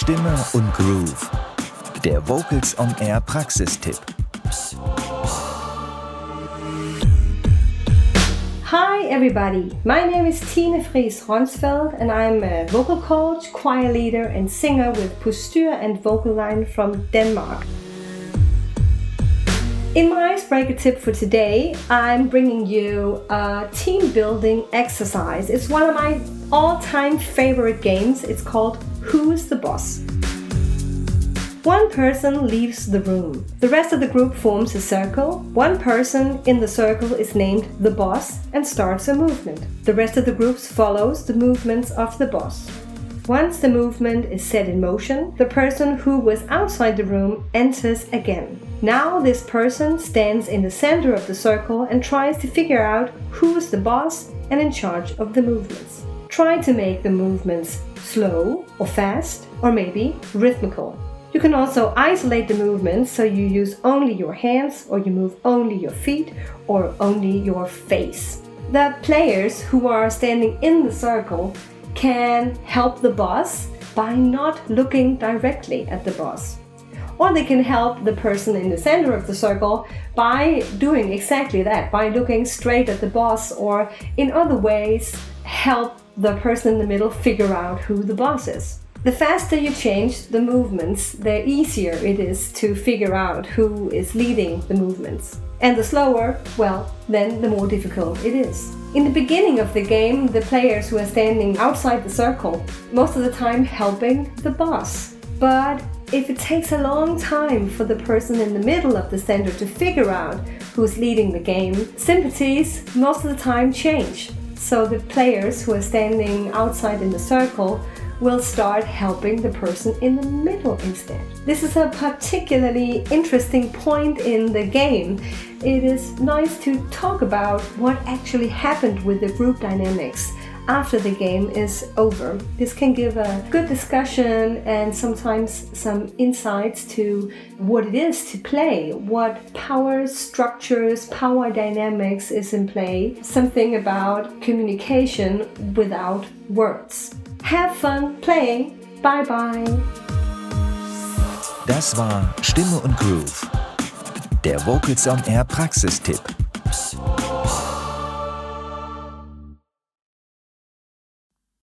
Stimme und Groove. Der Vocals on Air Praxistipp. Hi everybody, my name is Tine Fris Ronsfeld and I'm a vocal coach, choir leader and singer with Postyr and Vocal Line from Denmark. In my icebreaker tip for today, I'm bringing you a team building exercise. It's one of my all time favorite games. It's called Who's the Boss? One person leaves the room. The rest of the group forms a circle. One person in the circle is named the boss and starts a movement. The rest of the group follows the movements of the boss. Once the movement is set in motion, the person who was outside the room enters again. Now, this person stands in the center of the circle and tries to figure out who is the boss and in charge of the movements. Try to make the movements slow or fast or maybe rhythmical. You can also isolate the movements so you use only your hands or you move only your feet or only your face. The players who are standing in the circle can help the boss by not looking directly at the boss. Or they can help the person in the center of the circle by doing exactly that, by looking straight at the boss, or in other ways, help the person in the middle figure out who the boss is. The faster you change the movements, the easier it is to figure out who is leading the movements. And the slower, well, then the more difficult it is. In the beginning of the game, the players who are standing outside the circle, most of the time helping the boss. But if it takes a long time for the person in the middle of the center to figure out who's leading the game, sympathies most of the time change. So the players who are standing outside in the circle will start helping the person in the middle instead. This is a particularly interesting point in the game. It is nice to talk about what actually happened with the group dynamics after the game is over. This can give a good discussion and sometimes some insights to what it is to play, what power structures, power dynamics is in play, something about communication without words. Have fun playing. Bye bye. Das war Stimme und Groove. Der Vocals on Air Praxistipp.